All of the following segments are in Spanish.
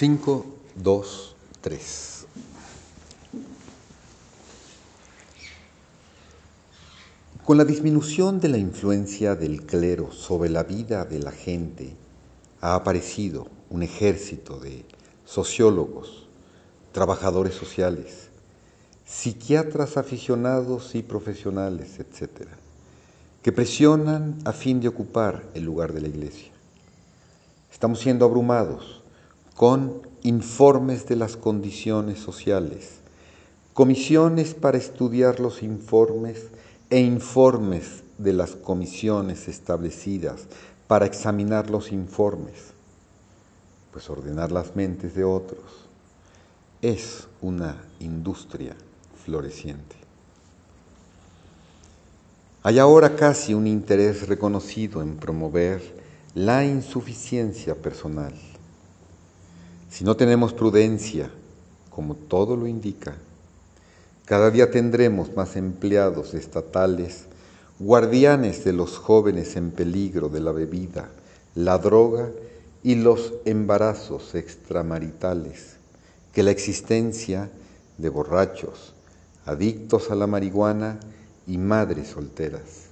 5, 2, 3. Con la disminución de la influencia del clero sobre la vida de la gente, ha aparecido un ejército de sociólogos, trabajadores sociales, psiquiatras aficionados y profesionales, etc., que presionan a fin de ocupar el lugar de la iglesia. Estamos siendo abrumados con informes de las condiciones sociales, comisiones para estudiar los informes e informes de las comisiones establecidas para examinar los informes, pues ordenar las mentes de otros es una industria floreciente. Hay ahora casi un interés reconocido en promover la insuficiencia personal. Si no tenemos prudencia, como todo lo indica, cada día tendremos más empleados estatales, guardianes de los jóvenes en peligro de la bebida, la droga y los embarazos extramaritales, que la existencia de borrachos, adictos a la marihuana y madres solteras.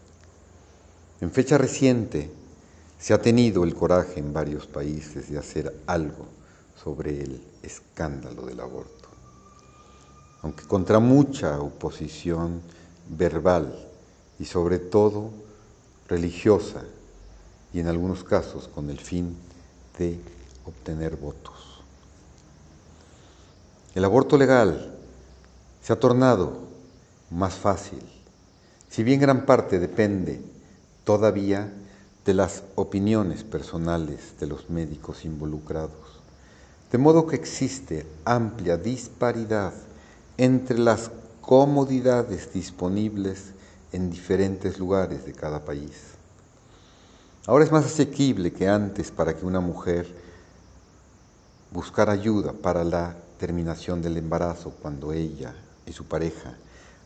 En fecha reciente se ha tenido el coraje en varios países de hacer algo sobre el escándalo del aborto aunque contra mucha oposición verbal y sobre todo religiosa y en algunos casos con el fin de obtener votos. El aborto legal se ha tornado más fácil, si bien gran parte depende todavía de las opiniones personales de los médicos involucrados, de modo que existe amplia disparidad entre las comodidades disponibles en diferentes lugares de cada país. Ahora es más asequible que antes para que una mujer buscara ayuda para la terminación del embarazo cuando ella y su pareja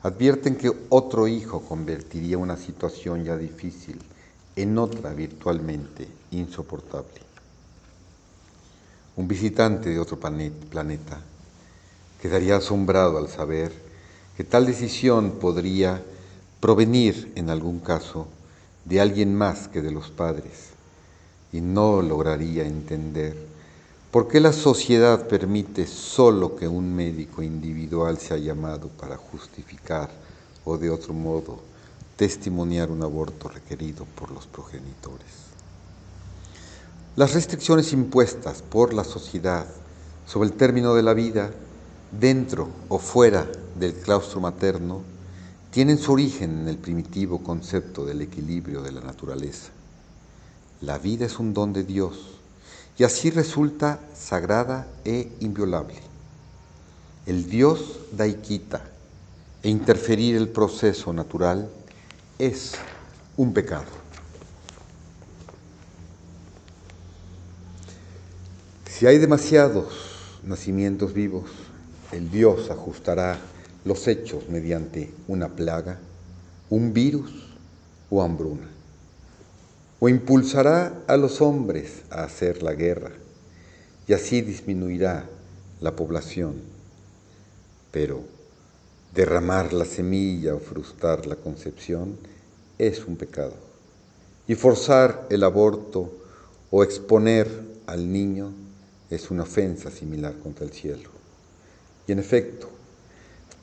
advierten que otro hijo convertiría una situación ya difícil en otra virtualmente insoportable. Un visitante de otro planeta Quedaría asombrado al saber que tal decisión podría provenir en algún caso de alguien más que de los padres y no lograría entender por qué la sociedad permite solo que un médico individual sea llamado para justificar o de otro modo testimoniar un aborto requerido por los progenitores. Las restricciones impuestas por la sociedad sobre el término de la vida dentro o fuera del claustro materno, tienen su origen en el primitivo concepto del equilibrio de la naturaleza. La vida es un don de Dios y así resulta sagrada e inviolable. El Dios da y quita e interferir el proceso natural es un pecado. Si hay demasiados nacimientos vivos, el Dios ajustará los hechos mediante una plaga, un virus o hambruna, o impulsará a los hombres a hacer la guerra, y así disminuirá la población. Pero derramar la semilla o frustrar la concepción es un pecado, y forzar el aborto o exponer al niño es una ofensa similar contra el cielo. Y en efecto,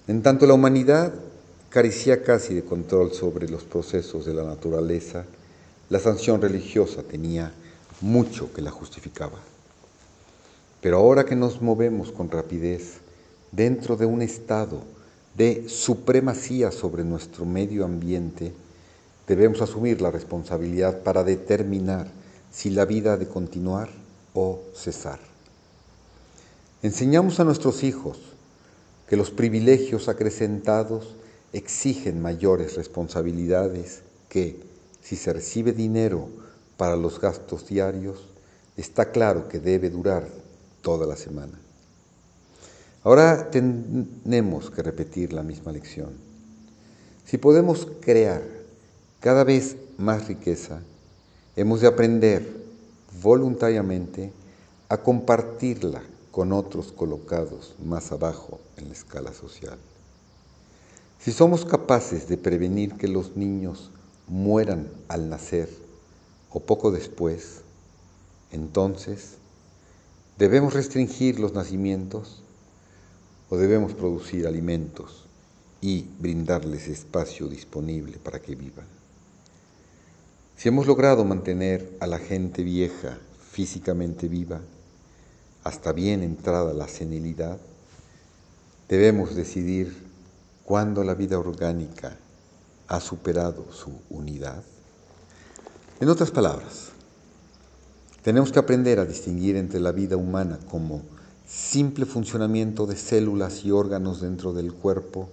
en tanto la humanidad carecía casi de control sobre los procesos de la naturaleza, la sanción religiosa tenía mucho que la justificaba. Pero ahora que nos movemos con rapidez dentro de un estado de supremacía sobre nuestro medio ambiente, debemos asumir la responsabilidad para determinar si la vida ha de continuar o cesar. Enseñamos a nuestros hijos que los privilegios acrecentados exigen mayores responsabilidades que, si se recibe dinero para los gastos diarios, está claro que debe durar toda la semana. Ahora tenemos que repetir la misma lección. Si podemos crear cada vez más riqueza, hemos de aprender voluntariamente a compartirla con otros colocados más abajo en la escala social. Si somos capaces de prevenir que los niños mueran al nacer o poco después, entonces, ¿debemos restringir los nacimientos o debemos producir alimentos y brindarles espacio disponible para que vivan? Si hemos logrado mantener a la gente vieja físicamente viva hasta bien entrada la senilidad, debemos decidir cuándo la vida orgánica ha superado su unidad. En otras palabras, tenemos que aprender a distinguir entre la vida humana como simple funcionamiento de células y órganos dentro del cuerpo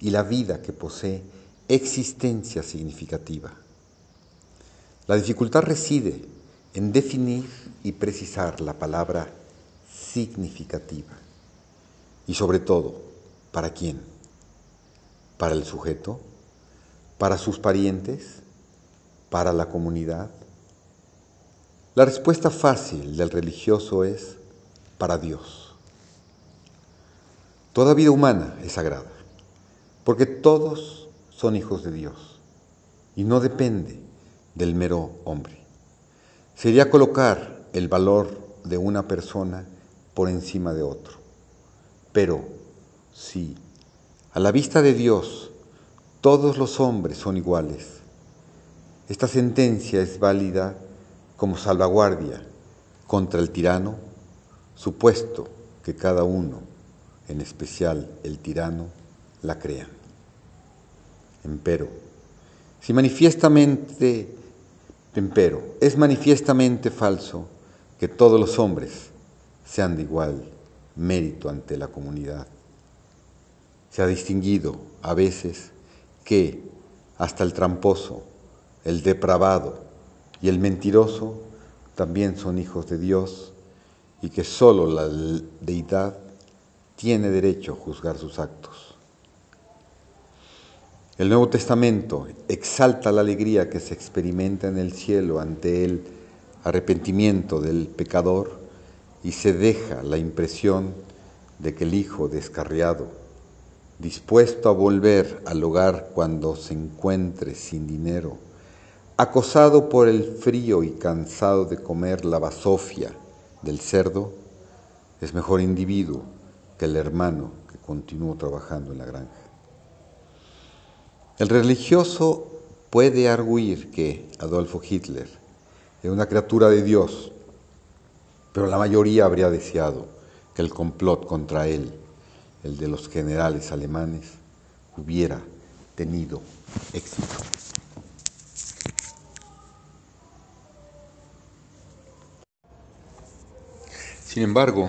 y la vida que posee existencia significativa. La dificultad reside en definir y precisar la palabra significativa. Y sobre todo, ¿para quién? ¿Para el sujeto? ¿Para sus parientes? ¿Para la comunidad? La respuesta fácil del religioso es para Dios. Toda vida humana es sagrada, porque todos son hijos de Dios y no depende del mero hombre. Sería colocar el valor de una persona por encima de otro. Pero si a la vista de Dios todos los hombres son iguales, esta sentencia es válida como salvaguardia contra el tirano, supuesto que cada uno, en especial el tirano, la crea. Empero, si manifiestamente Empero, es manifiestamente falso que todos los hombres sean de igual mérito ante la comunidad. Se ha distinguido a veces que hasta el tramposo, el depravado y el mentiroso también son hijos de Dios y que sólo la deidad tiene derecho a juzgar sus actos. El Nuevo Testamento exalta la alegría que se experimenta en el cielo ante el arrepentimiento del pecador y se deja la impresión de que el Hijo descarriado, dispuesto a volver al hogar cuando se encuentre sin dinero, acosado por el frío y cansado de comer la basofia del cerdo, es mejor individuo que el hermano que continuó trabajando en la granja. El religioso puede arguir que Adolfo Hitler es una criatura de Dios, pero la mayoría habría deseado que el complot contra él, el de los generales alemanes, hubiera tenido éxito. Sin embargo,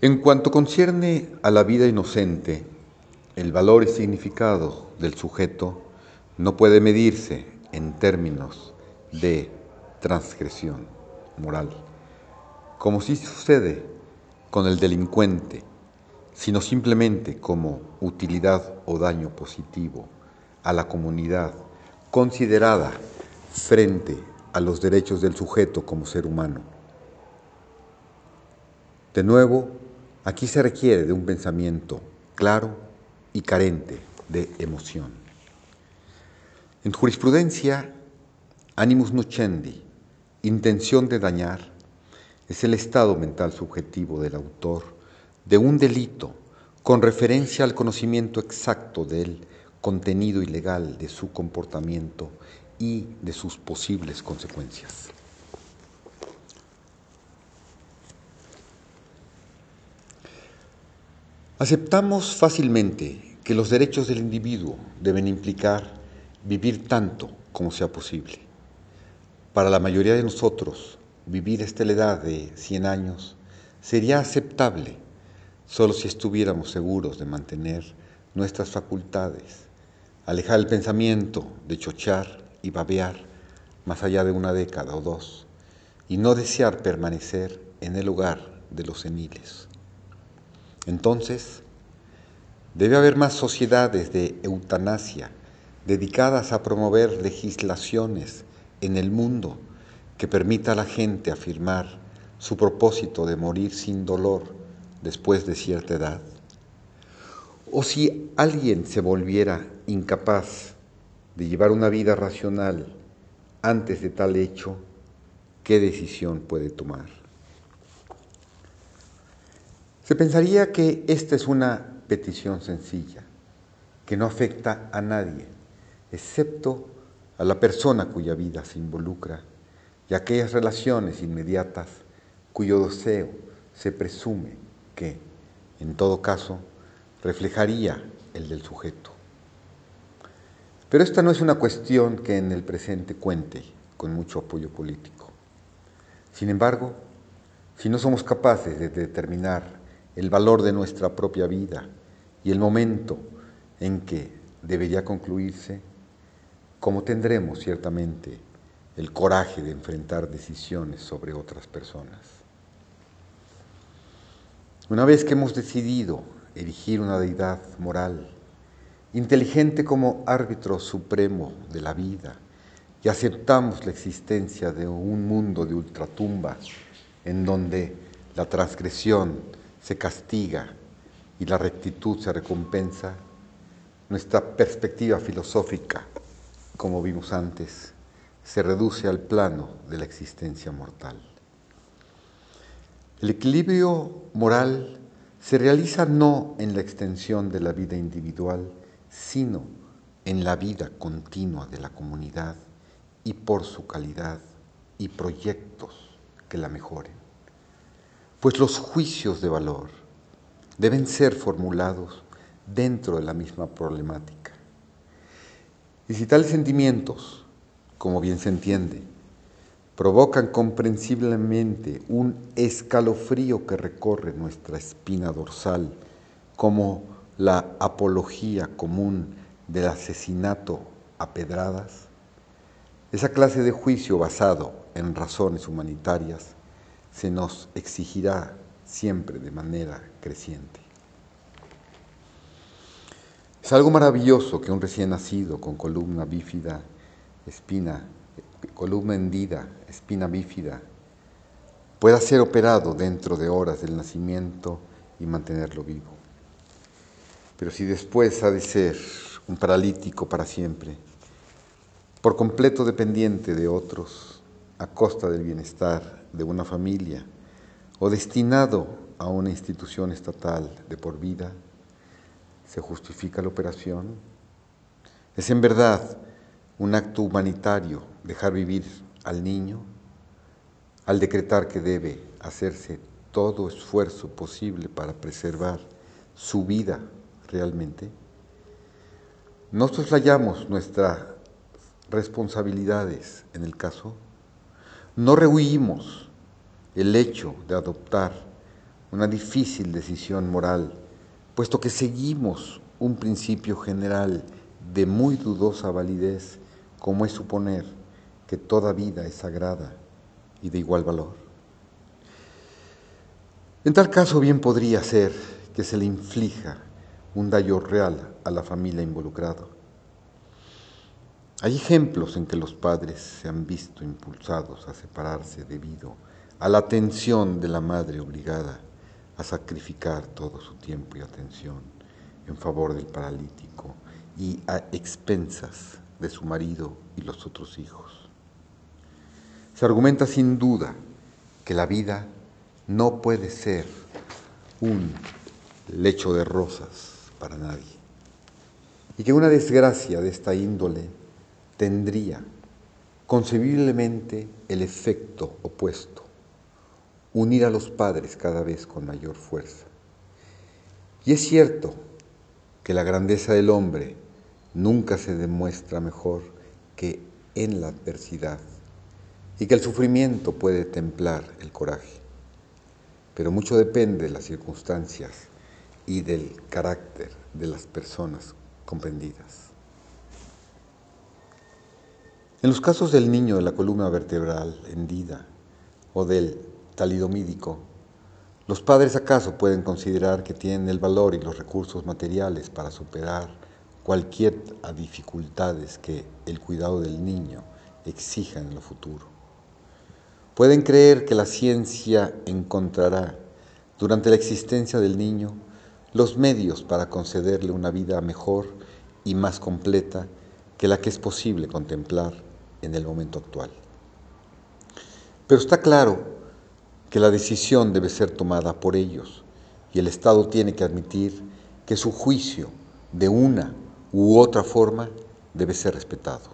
en cuanto concierne a la vida inocente, el valor y significado del sujeto no puede medirse en términos de transgresión moral, como si sucede con el delincuente, sino simplemente como utilidad o daño positivo a la comunidad considerada frente a los derechos del sujeto como ser humano. De nuevo, aquí se requiere de un pensamiento claro y carente de emoción. En jurisprudencia, animus nocendi, intención de dañar, es el estado mental subjetivo del autor de un delito con referencia al conocimiento exacto del contenido ilegal de su comportamiento y de sus posibles consecuencias. Aceptamos fácilmente que los derechos del individuo deben implicar vivir tanto como sea posible. Para la mayoría de nosotros, vivir esta edad de 100 años sería aceptable solo si estuviéramos seguros de mantener nuestras facultades, alejar el pensamiento de chochar y babear más allá de una década o dos, y no desear permanecer en el hogar de los seniles. Entonces, debe haber más sociedades de eutanasia dedicadas a promover legislaciones en el mundo que permita a la gente afirmar su propósito de morir sin dolor después de cierta edad? ¿O si alguien se volviera incapaz de llevar una vida racional antes de tal hecho, qué decisión puede tomar? Se pensaría que esta es una petición sencilla, que no afecta a nadie, excepto a la persona cuya vida se involucra y aquellas relaciones inmediatas cuyo deseo se presume que, en todo caso, reflejaría el del sujeto. Pero esta no es una cuestión que en el presente cuente con mucho apoyo político. Sin embargo, si no somos capaces de determinar el valor de nuestra propia vida y el momento en que debería concluirse, ¿cómo tendremos ciertamente el coraje de enfrentar decisiones sobre otras personas? Una vez que hemos decidido erigir una deidad moral, inteligente como árbitro supremo de la vida, y aceptamos la existencia de un mundo de ultratumba en donde la transgresión se castiga y la rectitud se recompensa, nuestra perspectiva filosófica, como vimos antes, se reduce al plano de la existencia mortal. El equilibrio moral se realiza no en la extensión de la vida individual, sino en la vida continua de la comunidad y por su calidad y proyectos que la mejoren. Pues los juicios de valor deben ser formulados dentro de la misma problemática. Y si tales sentimientos, como bien se entiende, provocan comprensiblemente un escalofrío que recorre nuestra espina dorsal, como la apología común del asesinato a pedradas, esa clase de juicio basado en razones humanitarias se nos exigirá siempre de manera creciente. Es algo maravilloso que un recién nacido con columna bífida, espina, columna hendida, espina bífida, pueda ser operado dentro de horas del nacimiento y mantenerlo vivo. Pero si después ha de ser un paralítico para siempre, por completo dependiente de otros, a costa del bienestar de una familia, o destinado a una institución estatal de por vida, ¿se justifica la operación? ¿Es en verdad un acto humanitario dejar vivir al niño al decretar que debe hacerse todo esfuerzo posible para preservar su vida realmente? No soslayamos nuestras responsabilidades en el caso, no rehuimos el hecho de adoptar una difícil decisión moral, puesto que seguimos un principio general de muy dudosa validez, como es suponer que toda vida es sagrada y de igual valor. En tal caso bien podría ser que se le inflija un daño real a la familia involucrada. Hay ejemplos en que los padres se han visto impulsados a separarse debido a la atención de la madre obligada a sacrificar todo su tiempo y atención en favor del paralítico y a expensas de su marido y los otros hijos. Se argumenta sin duda que la vida no puede ser un lecho de rosas para nadie. Y que una desgracia de esta índole tendría concebiblemente el efecto opuesto, unir a los padres cada vez con mayor fuerza. Y es cierto que la grandeza del hombre nunca se demuestra mejor que en la adversidad y que el sufrimiento puede templar el coraje. Pero mucho depende de las circunstancias y del carácter de las personas comprendidas. En los casos del niño de la columna vertebral hendida o del talidomídico, los padres acaso pueden considerar que tienen el valor y los recursos materiales para superar cualquier dificultades que el cuidado del niño exija en lo futuro. pueden creer que la ciencia encontrará durante la existencia del niño los medios para concederle una vida mejor y más completa que la que es posible contemplar en el momento actual. Pero está claro que la decisión debe ser tomada por ellos y el Estado tiene que admitir que su juicio de una u otra forma debe ser respetado.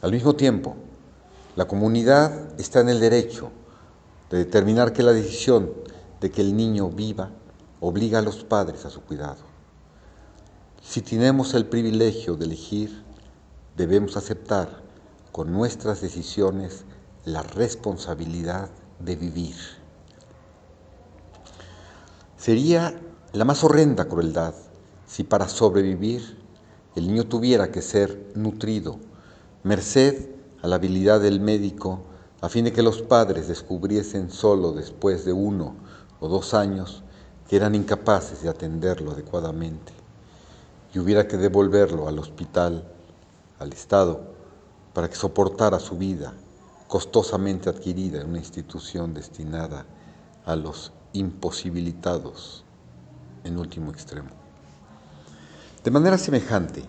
Al mismo tiempo, la comunidad está en el derecho de determinar que la decisión de que el niño viva obliga a los padres a su cuidado. Si tenemos el privilegio de elegir, debemos aceptar con nuestras decisiones la responsabilidad de vivir. Sería la más horrenda crueldad si para sobrevivir el niño tuviera que ser nutrido, merced a la habilidad del médico, a fin de que los padres descubriesen solo después de uno o dos años que eran incapaces de atenderlo adecuadamente y hubiera que devolverlo al hospital, al Estado, para que soportara su vida costosamente adquirida en una institución destinada a los imposibilitados en último extremo. De manera semejante,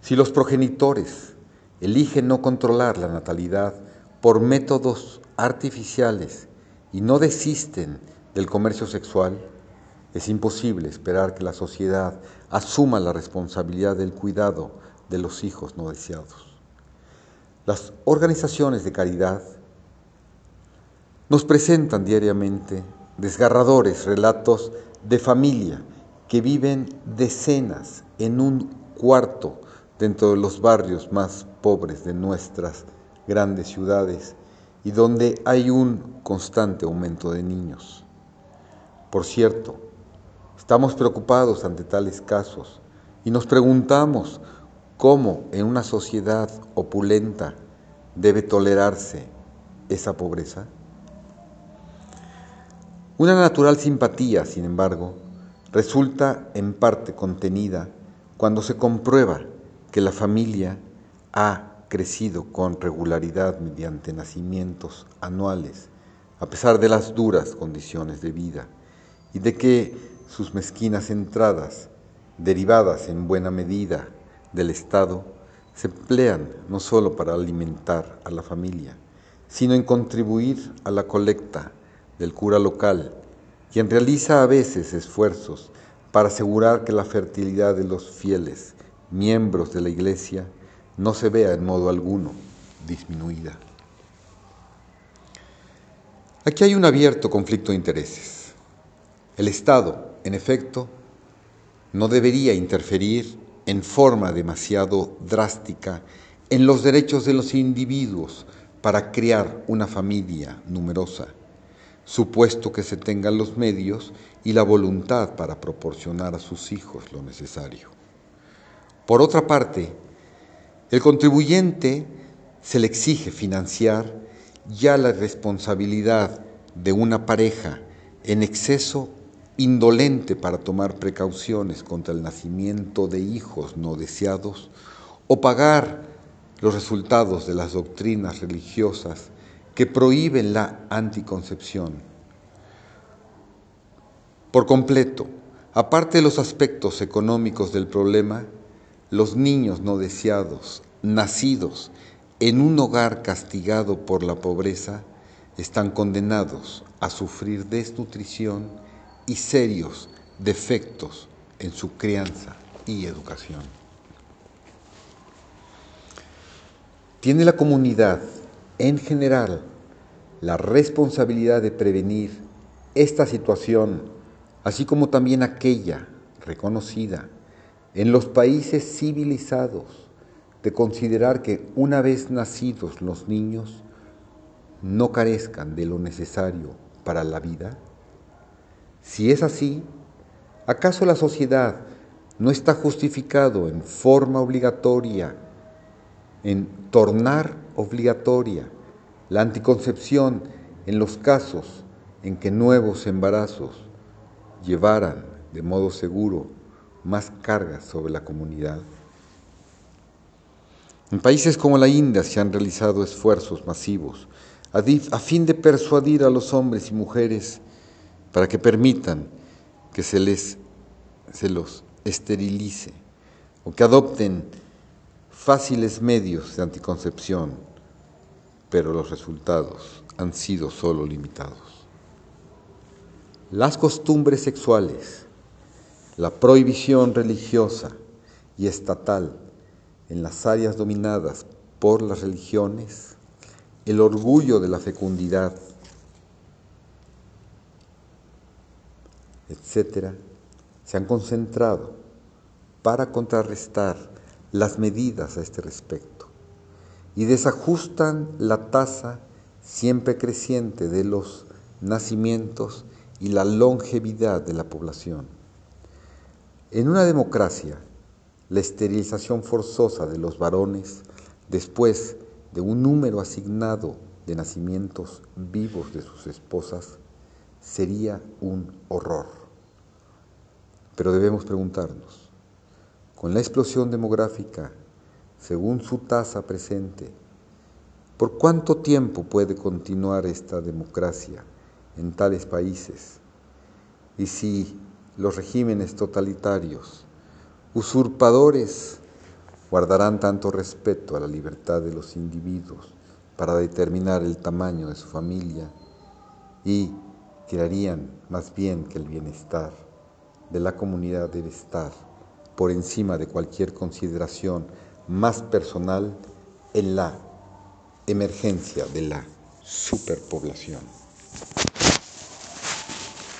si los progenitores eligen no controlar la natalidad por métodos artificiales y no desisten del comercio sexual, es imposible esperar que la sociedad asuma la responsabilidad del cuidado de los hijos no deseados. Las organizaciones de caridad nos presentan diariamente desgarradores relatos de familia que viven decenas en un cuarto dentro de los barrios más pobres de nuestras grandes ciudades y donde hay un constante aumento de niños. Por cierto, estamos preocupados ante tales casos y nos preguntamos cómo en una sociedad opulenta debe tolerarse esa pobreza. Una natural simpatía, sin embargo, resulta en parte contenida cuando se comprueba que la familia ha crecido con regularidad mediante nacimientos anuales, a pesar de las duras condiciones de vida, y de que sus mezquinas entradas, derivadas en buena medida del Estado, se emplean no solo para alimentar a la familia, sino en contribuir a la colecta del cura local, quien realiza a veces esfuerzos para asegurar que la fertilidad de los fieles, miembros de la Iglesia, no se vea en modo alguno disminuida. Aquí hay un abierto conflicto de intereses. El Estado, en efecto, no debería interferir en forma demasiado drástica en los derechos de los individuos para crear una familia numerosa, supuesto que se tengan los medios y la voluntad para proporcionar a sus hijos lo necesario. Por otra parte, el contribuyente se le exige financiar ya la responsabilidad de una pareja en exceso indolente para tomar precauciones contra el nacimiento de hijos no deseados o pagar los resultados de las doctrinas religiosas que prohíben la anticoncepción. Por completo, aparte de los aspectos económicos del problema, los niños no deseados, nacidos en un hogar castigado por la pobreza, están condenados a sufrir desnutrición y serios defectos en su crianza y educación. Tiene la comunidad en general la responsabilidad de prevenir esta situación, así como también aquella reconocida en los países civilizados de considerar que una vez nacidos los niños no carezcan de lo necesario para la vida? Si es así, ¿acaso la sociedad no está justificado en forma obligatoria, en tornar obligatoria la anticoncepción en los casos en que nuevos embarazos llevaran de modo seguro más cargas sobre la comunidad. En países como la India se han realizado esfuerzos masivos a fin de persuadir a los hombres y mujeres para que permitan que se les se los esterilice o que adopten fáciles medios de anticoncepción, pero los resultados han sido solo limitados. Las costumbres sexuales, la prohibición religiosa y estatal en las áreas dominadas por las religiones, el orgullo de la fecundidad, etcétera, se han concentrado para contrarrestar las medidas a este respecto y desajustan la tasa siempre creciente de los nacimientos y la longevidad de la población. En una democracia, la esterilización forzosa de los varones después de un número asignado de nacimientos vivos de sus esposas sería un horror. Pero debemos preguntarnos, con la explosión demográfica, según su tasa presente, ¿por cuánto tiempo puede continuar esta democracia en tales países? Y si los regímenes totalitarios, usurpadores, guardarán tanto respeto a la libertad de los individuos para determinar el tamaño de su familia y crearían más bien que el bienestar de la comunidad debe estar por encima de cualquier consideración más personal en la emergencia de la superpoblación.